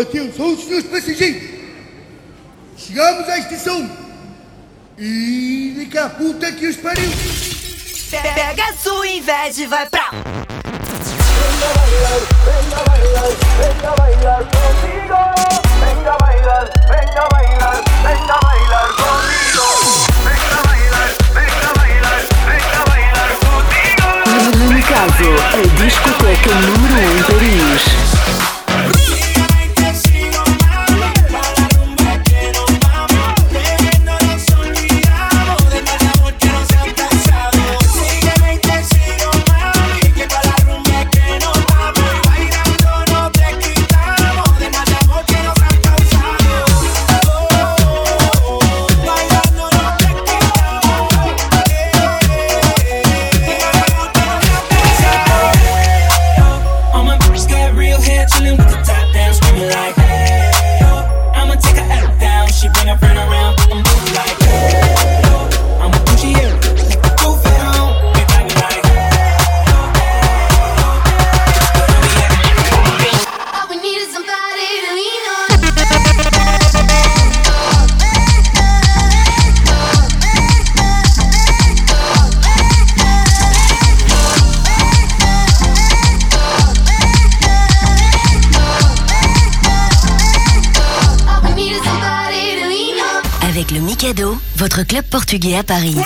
Atenção, senhores passageiros! Chegamos à extinção E de cá, puta que os pariu! Pega a sua inveja e vai pra. Venga bailar, venga bailar, venga bailar contigo! Venga bailar, venga bailar, venga bailar contigo! Venga bailar, venga bailar, venga bailar contigo! Nuno Caso, a discoteca número 1 um em Paris. clubs portugais à Paris.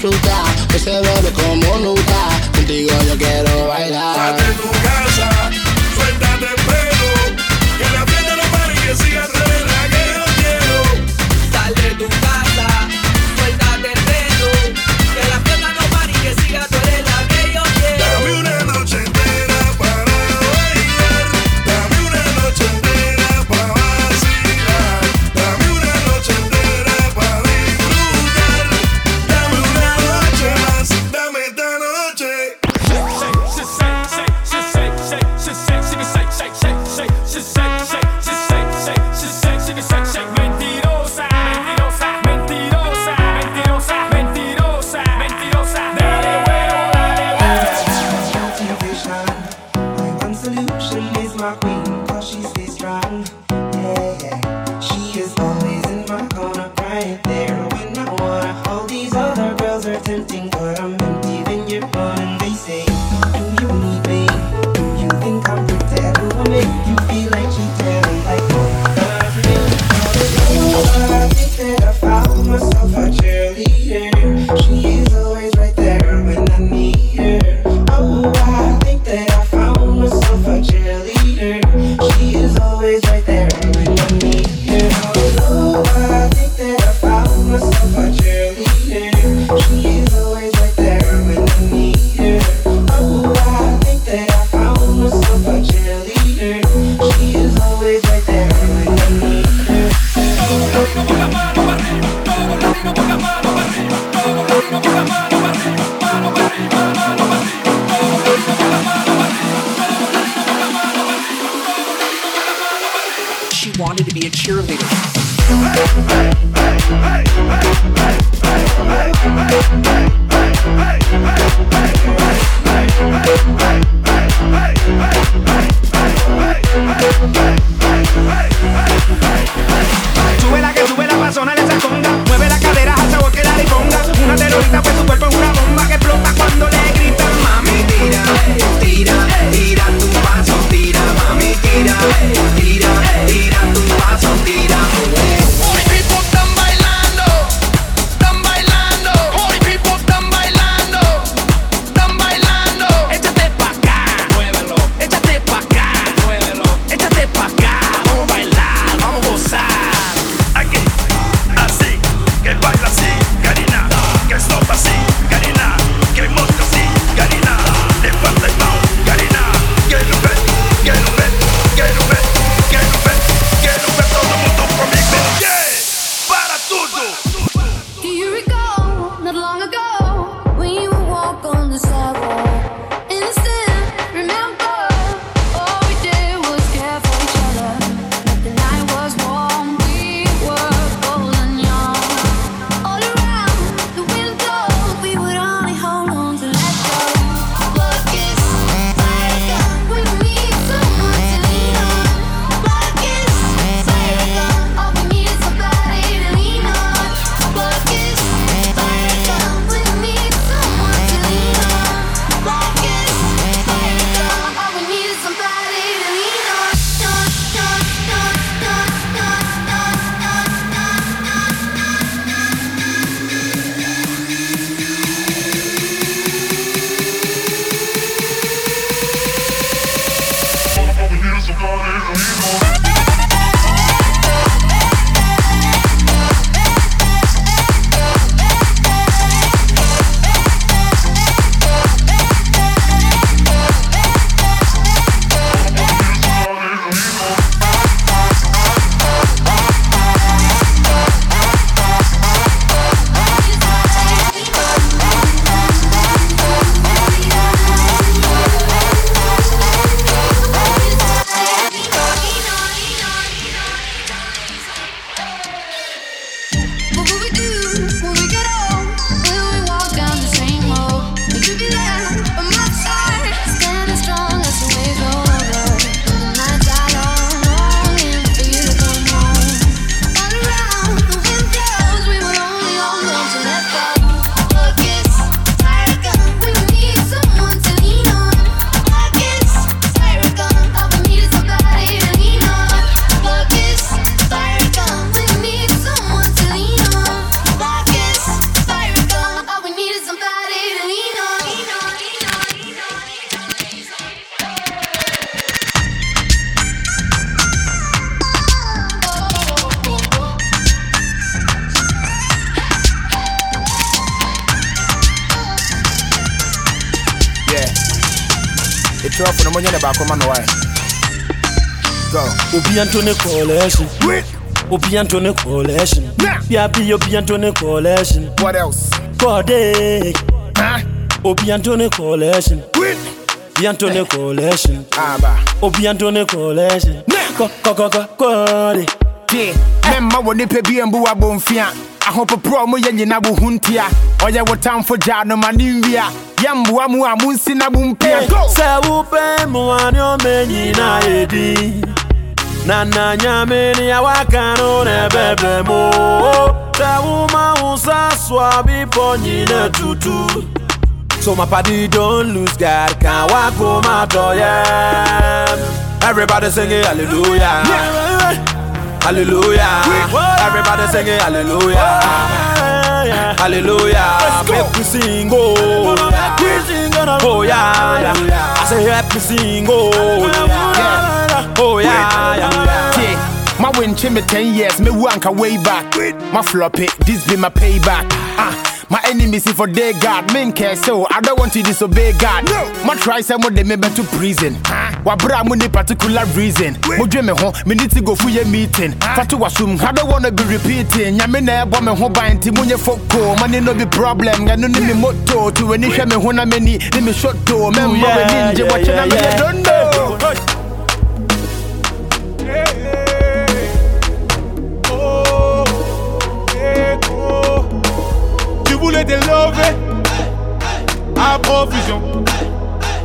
through that. wanted to be a cheerleader. Hey, hey, hey, Obi Antone collection. Obi Antone collection. Yeah, be Obi Antone collection. what else Kode. huh? Obi Antone collection. Obi Antone collection. aba Obi Antone collection. Ko ko ko ko kode. tie memma wɔ nipa bi mbu abɔmfia ahopoporɔ mo yɛ nyina wo ho ntia ɔyɛ wo tamfo gyaa no ma ne nwia yɛmboa mu a monsi na mo mpia Sɛ wopɛ mmoa ne ɔma nyinaa yɛdi na na nyame ne awaka no na ɛbɛbrɛ mu sɛ woma wo sa so a bepɔ tutu. So my party don't lose God can walk home out yeah. Everybody singing hallelujah. Hallelujah. Everybody singing hallelujah. Hallelujah. Make me sing oh. Oh yeah, yeah. I say help me sing oh yeah. Yeah, tie ma me 10 years mewu anka way back ma flop it this be my payback ah My enemies if for day God, men care so I don't want to disobey God. No. My try some of them me to prison. Wabra mo ni particular reason. Mo dwe me ho, me need to go for your meeting. Fatu wasum, I don't wanna be repeating. Nyame na ebo me ho ban ti mo nye foko. Money no be problem. Ga no ni me motto. To any hwe me ho na me ni, ni me shot to. Me mo we ninja watch na me don't know. Voulais des lovés à profusion.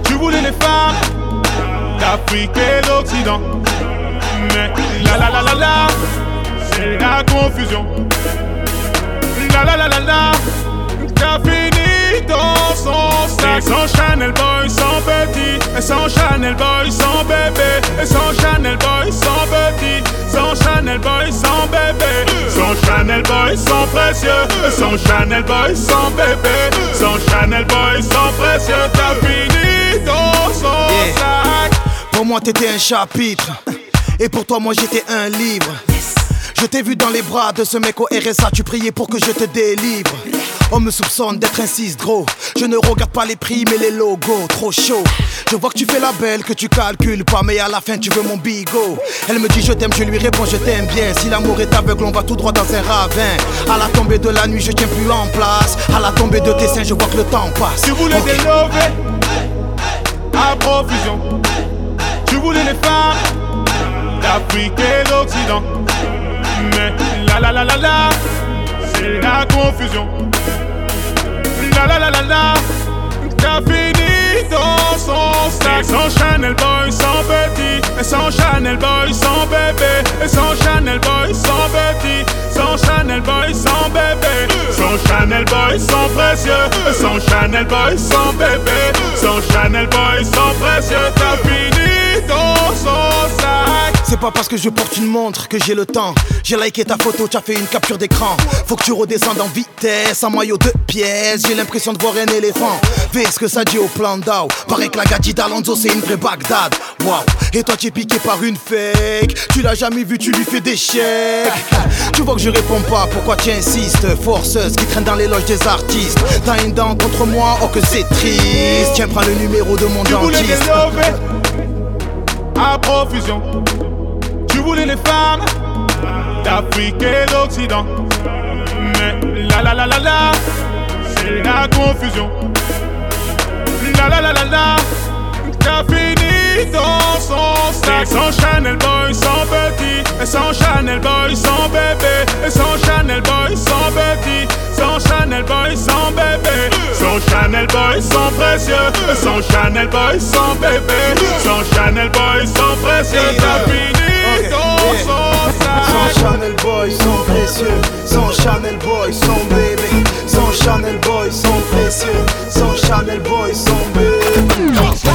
Tu voulais les femmes d'Afrique et d'Occident. Mais la la la la la, c'est la confusion. La la la la la, t'as fini dans son sac. Et sans Chanel Boy, sans petit. Et sans Chanel Boy, sans bébé. Et sans Chanel Boy, sans petit. Sans Chanel Boy, sans bébé. Sans Chanel Boy, sans précieux. Sans Chanel Boy, sans bébé. Sans Chanel Boy, sans précieux. T'as fini dans son Yeah. sac. Pour moi, t'étais un chapitre. Et pour toi, moi, j'étais un livre. Je t'ai vu dans les bras de ce mec au RSA, tu priais pour que je te délivre. On me soupçonne d'être un 6 gros. Je ne regarde pas les prix, mais les logos, trop chaud. Je vois que tu fais la belle, que tu calcules pas, mais à la fin, tu veux mon bigot. Elle me dit je t'aime, je lui réponds je t'aime bien. Si l'amour est aveugle, on va tout droit dans un ravin. À la tombée de la nuit, je tiens plus en place. À la tombée de tes seins, je vois que le temps passe. Tu voulais Ok. des lovés à profusion. Tu voulais les femmes d'Afrique et d'Occident. La la la la la, c'est la confusion. La la la la la, t'as fini dans son sac. Et sans Chanel Boy, sans petit. Et sans Chanel Boy, sans bébé. Et sans Chanel Boy, sans petit. Sans Chanel Boy, sans bébé. Sans Chanel Boy, sans précieux. Et sans Chanel Boy, sans bébé. Sans Chanel Boy, sans précieux. T'as fini dans son sac. C'est pas parce que je porte une montre que j'ai le temps. J'ai liké ta photo, tu as fait une capture d'écran. Faut que tu redescendes en vitesse, en maillot de pièces. J'ai l'impression de voir un éléphant. Fais ce que ça dit au plan d'Ao. Paraît que la gadji d'Alonso c'est une vraie Bagdad. Waouh, et toi tu es piqué par une fake. Tu l'as jamais vu, tu lui fais des chèques. Tu vois que je réponds pas, pourquoi tu insistes? Forceuse qui traîne dans les loges des artistes. T'as une dent contre moi, oh que c'est triste. Tiens, prends le numéro de mon Tu dentiste. à profusion. Voulais les femmes d'Afrique et d'Occident. Mais la la la la la, c'est la confusion. La la la la la, t'as fini dans son sac. Et sans Chanel Boy, sans petit. Et sans Chanel Boy, sans bébé. Et sans Chanel Boy, sans petit. Sans Chanel Boy, sans bébé. Sans Chanel Boy, sans précieux. Sans Chanel Boy, sans bébé. Sans Chanel Boy, sans précieux. T'as fini dans son. Sans Chanel Boy, sans précieux. Sans Chanel Boy, sans bébé. Sans Chanel Boy, sans précieux. Sans Chanel Boy, sans bébé.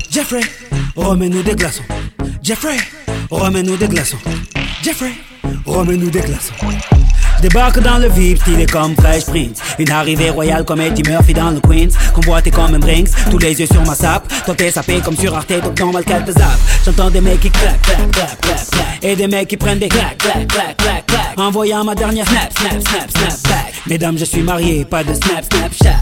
Jeffrey, remets-nous des glaçons. Jeffrey, remets-nous des glaçons. Jeffrey, remets-nous des glaçons. Débarque dans le VIP, stylé comme Fresh Prince. Une arrivée royale comme Eddie Murphy dans le Queens. Convoité comme un Brinks, tous les yeux sur ma sape. T'es sapé comme sur Arte, donc normal qu'elle te zappe. J'entends des mecs qui claquent, claquent, claquent, claquent, claquent. Et des mecs qui prennent des claques, claques, claques, claques, claques. Envoyant ma dernière snap, snap, snap, snap back. Mesdames, je suis marié, pas de snap, snap, chat.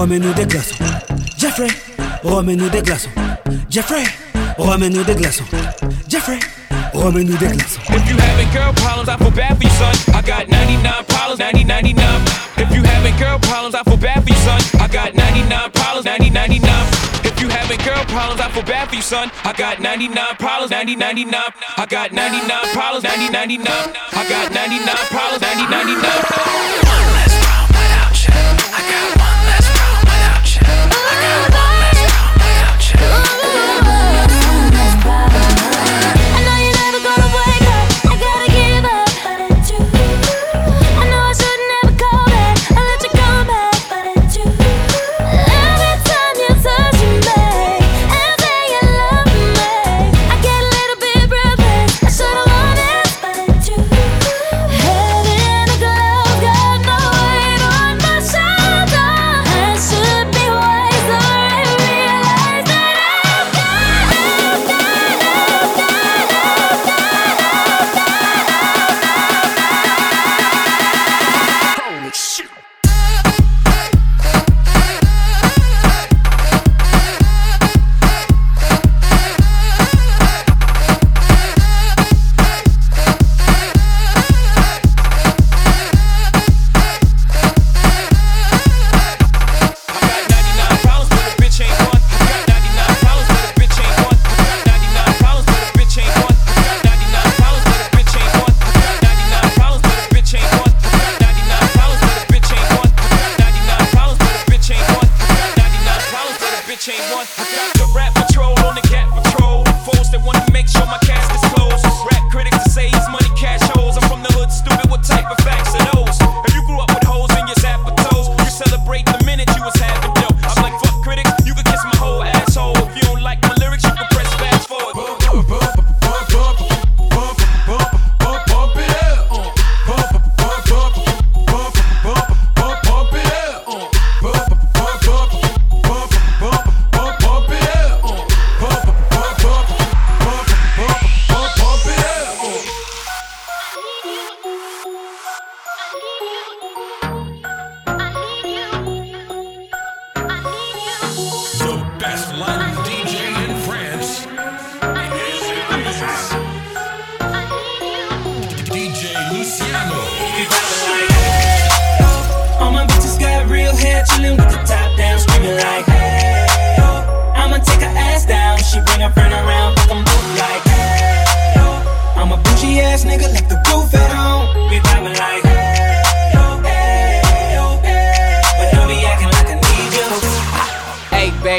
remets-nous des glaçons. Jeffrey, remets-nous des glaçons. Jeffrey, remets-nous des glaçons. Jeffrey, remets-nous des glaçons. If you having girl problems, I feel bad for you, son. I got 99 problems, 90, 99. If you having girl problems, I feel bad for you, son. I got 99 problems, 90, 99. If you having girl problems, I feel bad for you, son. I got 99 problems, 90, 99. I got 99 problems, 90, 99. I got 99 problems, 90, 99. I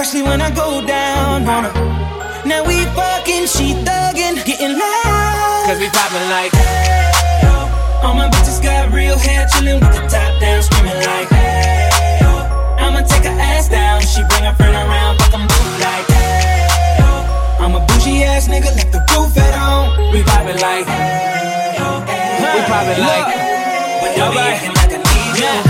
Especially when I go down on her. Now we fucking, she thuggin', getting loud. cause we poppin' like. All my bitches got real hair, chillin' with the top down, screaming like, hey, yo. I'ma take her ass down, she bring her friend around, fuck 'em both like, hey, yo. I'm a bougie ass nigga, left the roof at home. We poppin' like, we poppin' like. But don't be like I need you.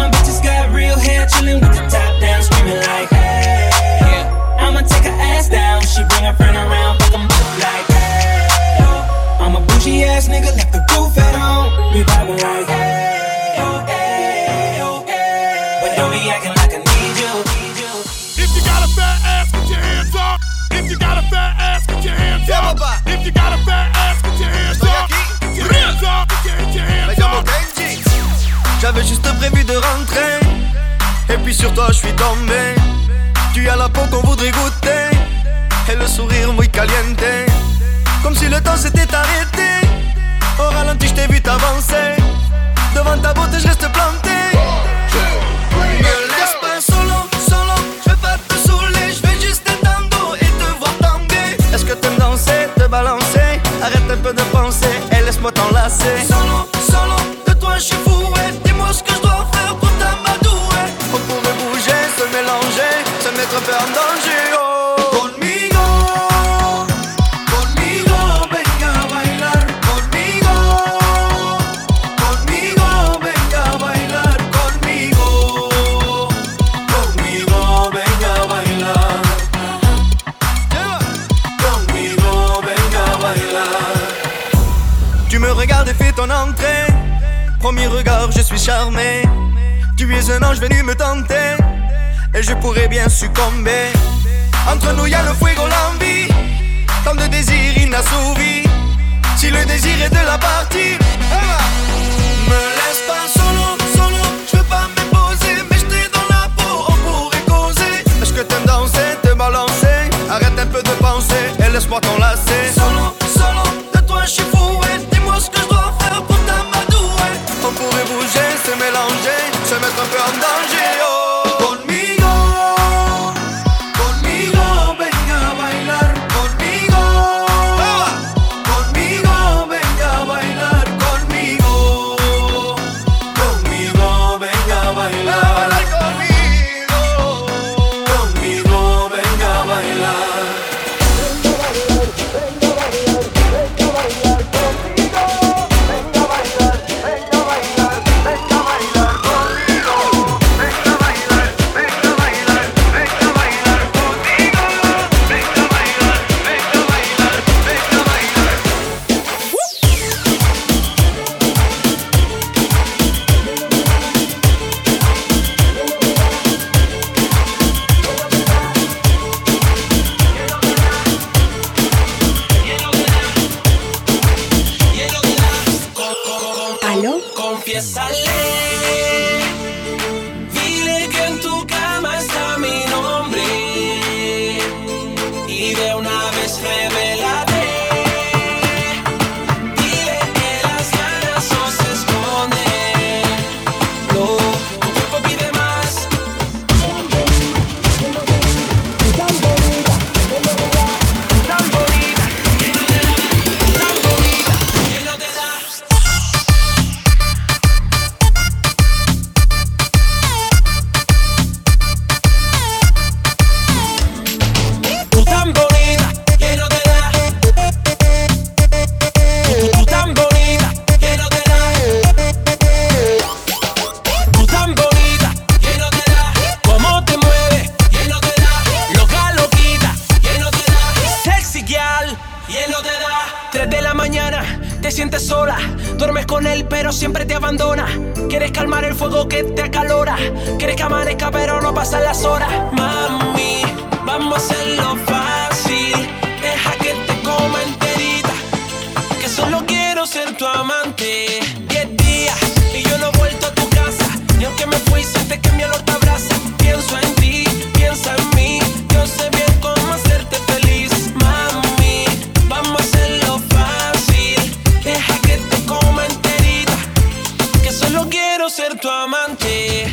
my bitches got real hair, chillin' with the top down, screaming like, hey, yeah. I'ma take her ass down, she bring her friend around, fuck 'em both like, hey, yo. I'm a bougie ass nigga, left the roof at home. We vibing like, hey, yo, hey, yo, hey. But don't be acting like I need you. If you got a fat ass, get your hands up. If you got a fat ass, get your hands up. If you got a fat ass, get your hands up. J'avais juste prévu de rentrer. Et puis sur toi je suis tombé. Tu as la peau qu'on voudrait goûter. Et le sourire muy caliente. Comme si le temps s'était arrêté. Au ralenti je t'ai vu t'avancer. Devant ta beauté je reste planté. Me laisse pas solo, solo. Je vais pas te saouler, je vais juste dos Et te voir tomber. Est-ce que t'aimes danser, te balancer? Arrête un peu de penser et laisse-moi t'enlacer Tu me regardes et fais ton entrée. Premier regard, je suis charmé. Tu es un ange venu me tenter Et je pourrais bien succomber. Entre nous y'a le fuego, l'envie. Tant de désirs inassouvis Si le désir est de la partie ah, Me laisse pas solo, solo. Je veux pas m'imposer Mais j'étais dans la peau, on pourrait causer. Est-ce que t'aimes danser, te balancer? Arrête un peu de penser. Et laisse-moi t'enlacer te sientes sola. Duermes con él, pero siempre te abandona. Quieres calmar el fuego que te acalora. Quieres que amanezca, pero no pasan las horas. Mami, vamos a hacerlo fácil. Deja que te coma enterita. Que solo quiero ser tu amante. Diez días y yo no he vuelto a tu casa. Y aunque me fui, te que mi te abraza. Pienso en ti, piensa en mí. ser tu amante.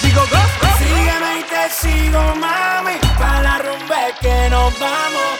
sigo, go, go. Sígueme y te sigo, mami, para la rumba que nos vamos.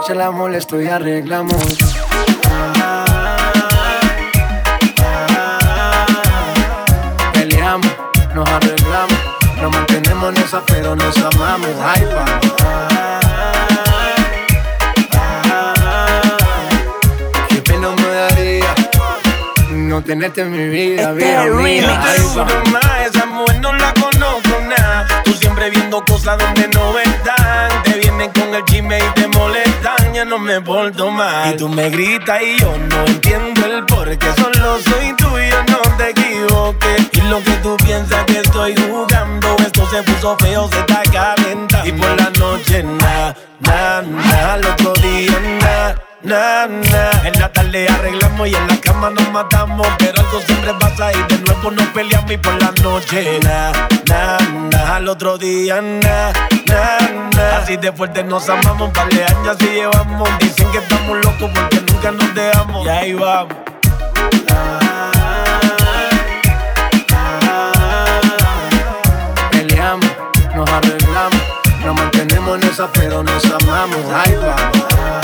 Noche, la molesto y arreglamos. Peleamos, nos arreglamos. Nos mantenemos en esa, pero nos amamos. Ay, pa. Qué pena me daría no tenerte en mi vida, vida mía. Ay, pa. Juro más, esa mujer no la conozco nada. Tú siempre viendo cosas donde no me porto mal. Y tú me gritas y yo no entiendo el por qué. Solo soy tuyo, no te equivoques. Y lo que tú piensas que estoy jugando. Esto se puso feo, se está calentando. Y por la noche, na, na. En la tarde arreglamos y en la cama nos matamos. Pero algo siempre pasa y de nuevo nos peleamos. Y por la noche, na, na. Al otro día, na, na. Así de fuerte nos amamos. Par de años así llevamos. Dicen que estamos locos porque nunca nos dejamos. Y ahí vamos. Peleamos, nos arreglamos. Nos mantenemos en esa, pero nos amamos. Ay, vamos.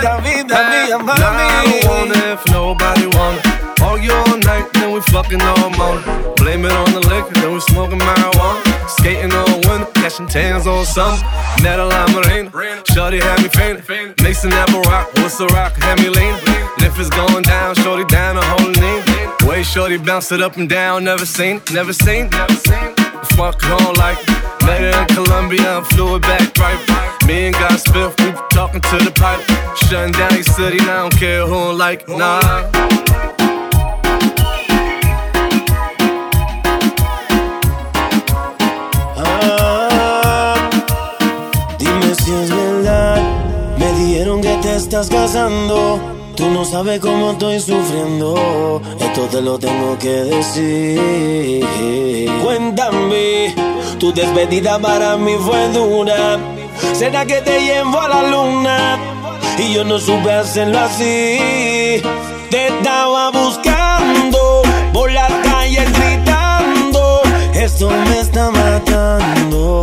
Vida, vida mía, Now I mami. don't want it if nobody want it. Argue all night, then we fucking all morning. Blame it on the liquor, then we smoking marijuana. Skating on winter, catching tans on summer. Metal marina, shorty had me fainting. Mason never rock, what's the rock? Had me leaning. If it's going down, shorty down a whole knee. Way shorty bounce it up and down, never seen, never seen, never seen. The fuck don't like me. Nigga in Colombia, and flew it back right. Me and God Smith, we talking to the pipe. Shutting down your city, I don't care who don't like, nah. estás casando Tú no sabes cómo estoy sufriendo. Esto te lo tengo que decir. Cuéntame, tu despedida para mí fue dura. ¿Será que te llevo a la luna? Y yo no supe hacerlo así. Te estaba buscando por las calles gritando. Esto me está matando.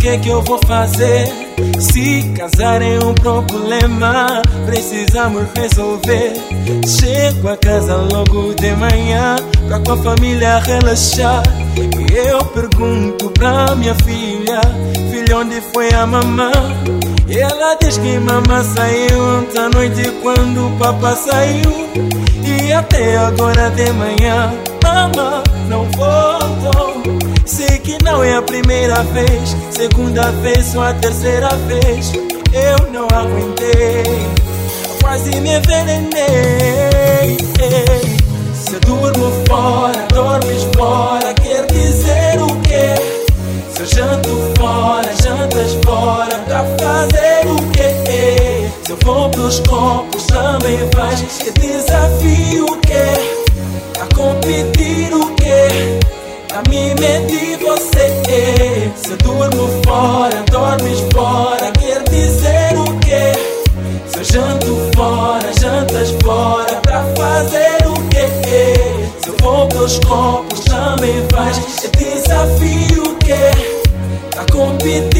que que eu vou fazer? Se casar é um problema, precisamos resolver. Chego a casa logo de manhã, pra com a família relaxar. E eu pergunto pra minha filha, filha, onde foi a mamã? E ela diz que mamã saiu ontem à noite quando o papá saiu. E até agora de manhã, mamã não voltou que não é a primeira vez, segunda vez ou a terceira vez. Eu não aguentei, quase me envenenei. Se eu durmo fora, dormes fora, quer dizer o quê? Se eu janto fora, jantas fora, pra fazer o quê? Se eu vou pros copos, também vais. Que desafio o quê? A competir o quê? A mim mente você Se eu durmo fora, dormes fora Quer dizer o quê? Se eu janto fora, jantas fora Pra fazer o quê? Se eu vou pelos copos, também vais É desafio o quê? Tá competindo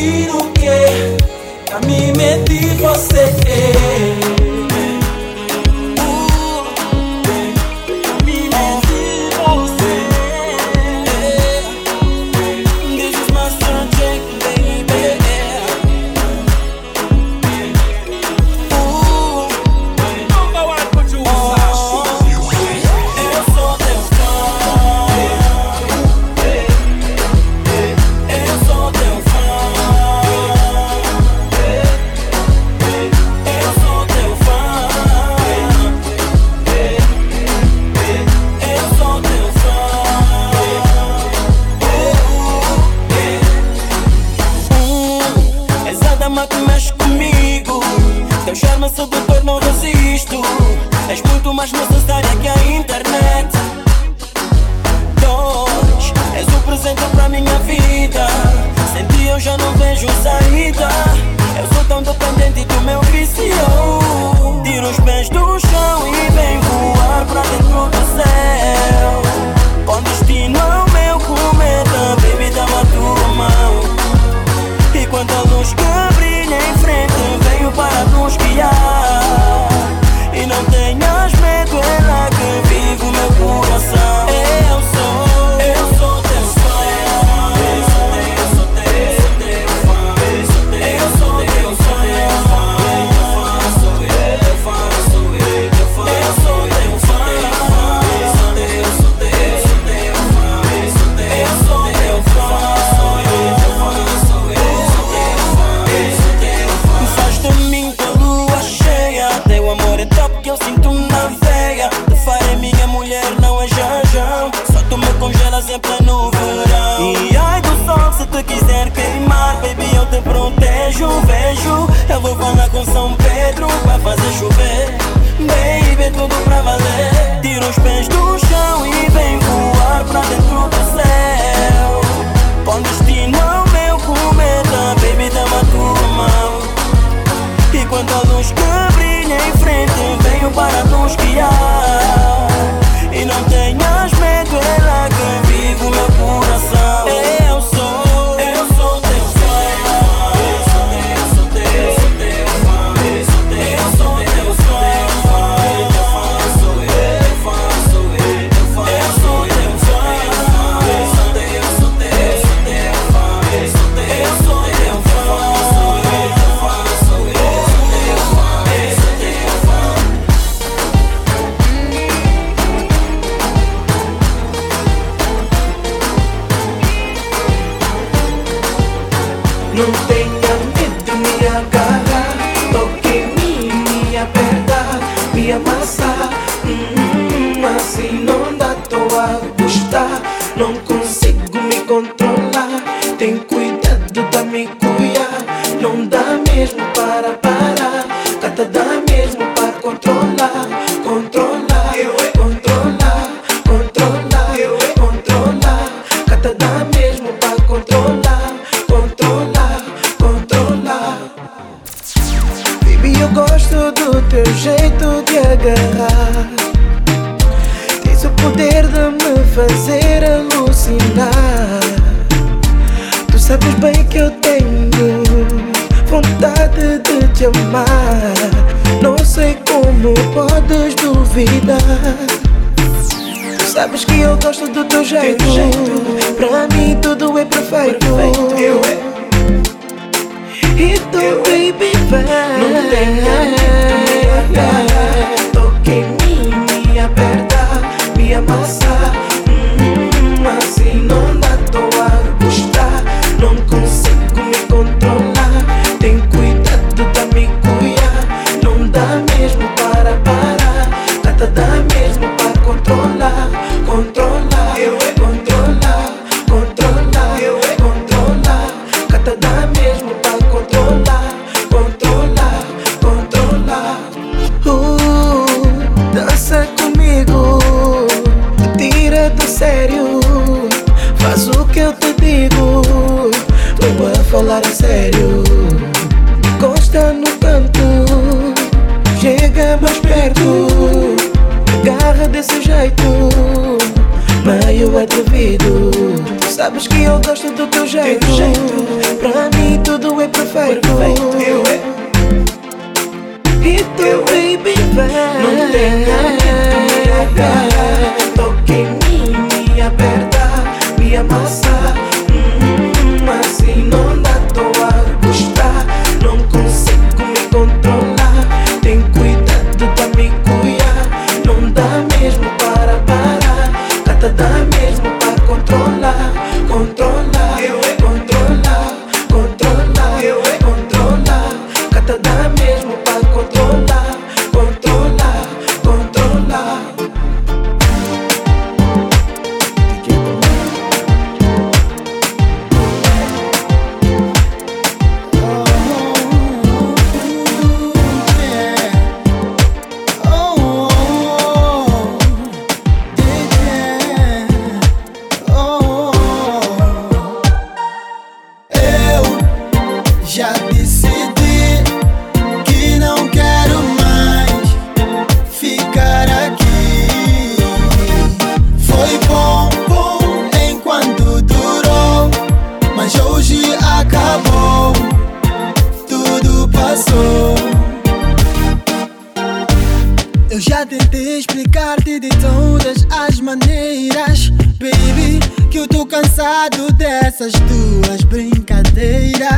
dessas tuas brincadeiras.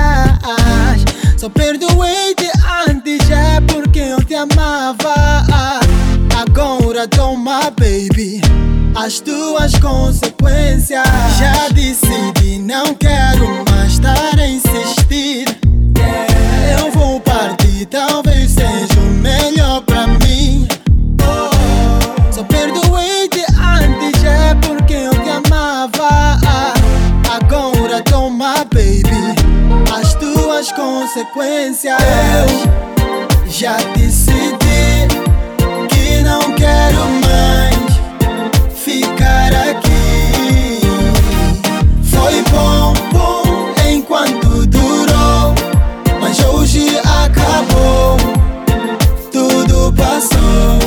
Só perdoei-te antes, é porque eu te amava. Agora toma, baby, as tuas consequências. Já decidi, não quero mais estar a insistir. É, eu vou partir, talvez as consequências. Eu já decidi que não quero mais ficar aqui. Foi bom, bom enquanto durou, mas hoje acabou. Tudo passou.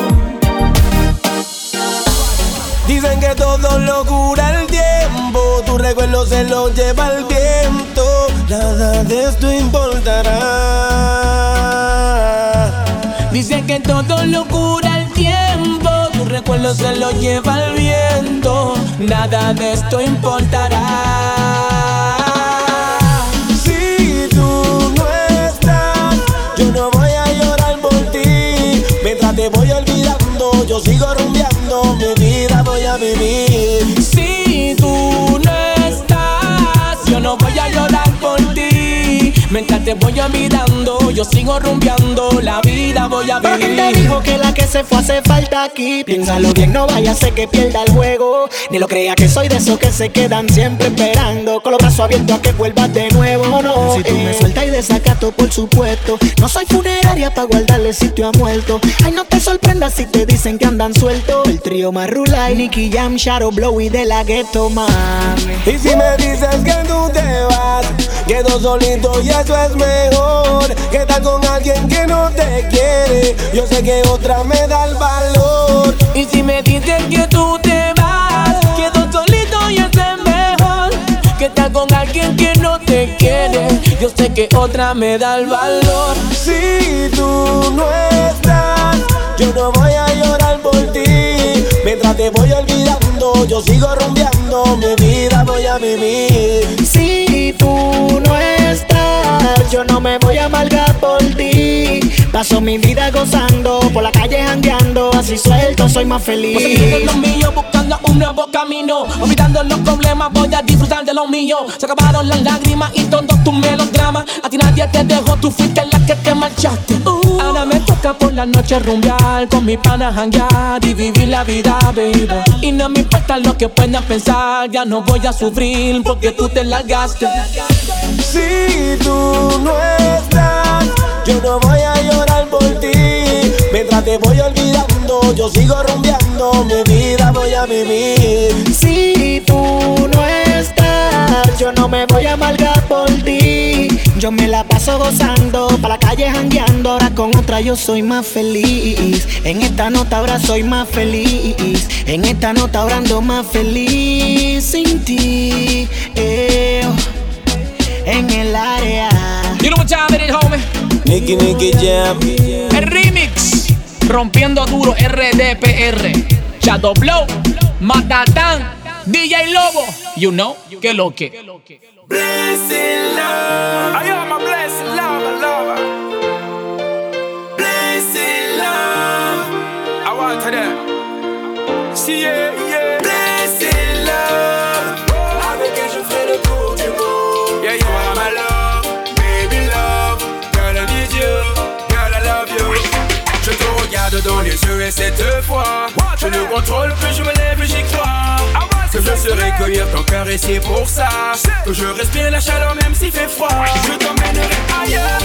Dicen que todo lo cura el tiempo, tu recuerdo se lo lleva el viento nada de esto importará. Dice que todo lo cura el tiempo, tu recuerdo se lo lleva el viento, nada de esto importará. Si tú no estás, yo no voy a llorar por ti, mientras te voy olvidando, yo sigo rumbeando, mi vida voy a vivir. Mientras te voy olvidando, yo sigo rumbeando. La vida voy a ¿Quién te vivir. dijo que la que se fue hace falta aquí? Piénsalo bien, no vaya a ser que pierda el juego. Ni lo crea que soy de esos que se quedan siempre esperando. Con los brazos abiertos a que vuelvas de nuevo, no. Si tú me sueltas y desacato, por supuesto. No soy funeraria para guardarle sitio a muerto. Ay, no te sorprendas si te dicen que andan sueltos. El trío Marrula y Nicky Jam, Shadow Blow y de la ghetto, mami. Y si me dices que tú te vas, quedo solito y eso es mejor que estar con alguien que no te quiere. Yo sé que otra me da el valor. Y si me dicen que tú te vas, quedo solito y eso es mejor que estar con alguien que no te quiere. Yo sé que otra me da el valor. Si tú no estás, yo no voy a llorar por ti. Mientras te voy yo sigo rumbeando, mi vida voy a vivir. Si tú no estás, yo no me voy a amargar por ti. Paso mi vida gozando, por la calle jangueando, así suelto soy más Voy a feliz. en lo mío, buscando un nuevo camino. Olvidando los problemas, voy a disfrutar de lo mío. Se acabaron las lágrimas y todos tus melodramas. A ti nadie te dejó, tú fuiste la que te marchaste. Uh, ahora me toca por la noche rumbear, con mi pana janguear y vivir la vida, baby. Y no me importa lo que puedan pensar, ya no voy a sufrir porque tú te largaste. Si tú no estás, yo no voy a llorar por ti. Mientras te voy olvidando, yo sigo rumbeando, mi vida voy a vivir. Si tú no estás, yo no me voy a amargar por ti. Yo me la paso gozando, pa' la calle jangueando, ahora con otra yo soy más feliz. En esta nota ahora soy más feliz. En esta nota ahora ando más feliz sin ti. eh, oh, en el área. You know what time it is, homie? Nicky Nicky Jam. El remix, rompiendo duro RDPR, Shadow Blow, Matatán, DJ Lobo, you know, que lo que. Blessing love. I am a blessing love, lover. Blessing love. I want to that. See, yeah, yeah. Dans les yeux et cette fois, je ne contrôle plus, je me lève et j'y crois. Que je serai cueillir ton cœur et c'est pour ça Que je respire la chaleur même s'il fait froid. Je t'emmènerai ailleurs,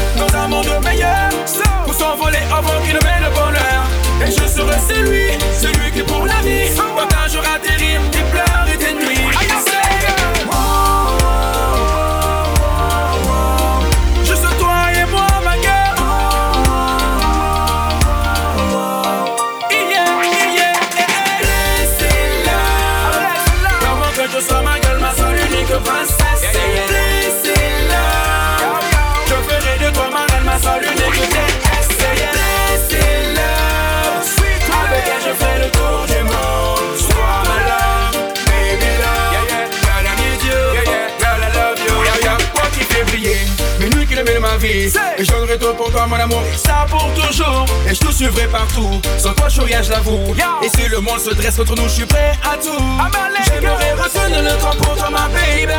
Te suivrai partout. Sans toi, je suis rien, je l'avoue. Et si le monde se dresse contre nous, je suis prêt à tout. J'aimerais retenir le temps pour toi, ma baby.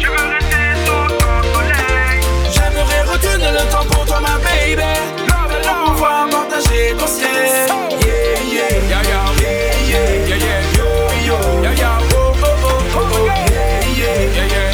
Je veux rester sous ton soleil. J'aimerais retenir le temps pour toi, ma baby. Pour pouvoir partager ton ciel. Yeah, yeah, yeah, yeah, yeah, yeah, yeah, yo, yo, yeah, yeah, oh, oh, oh, yeah, yeah, yeah, yeah, yeah,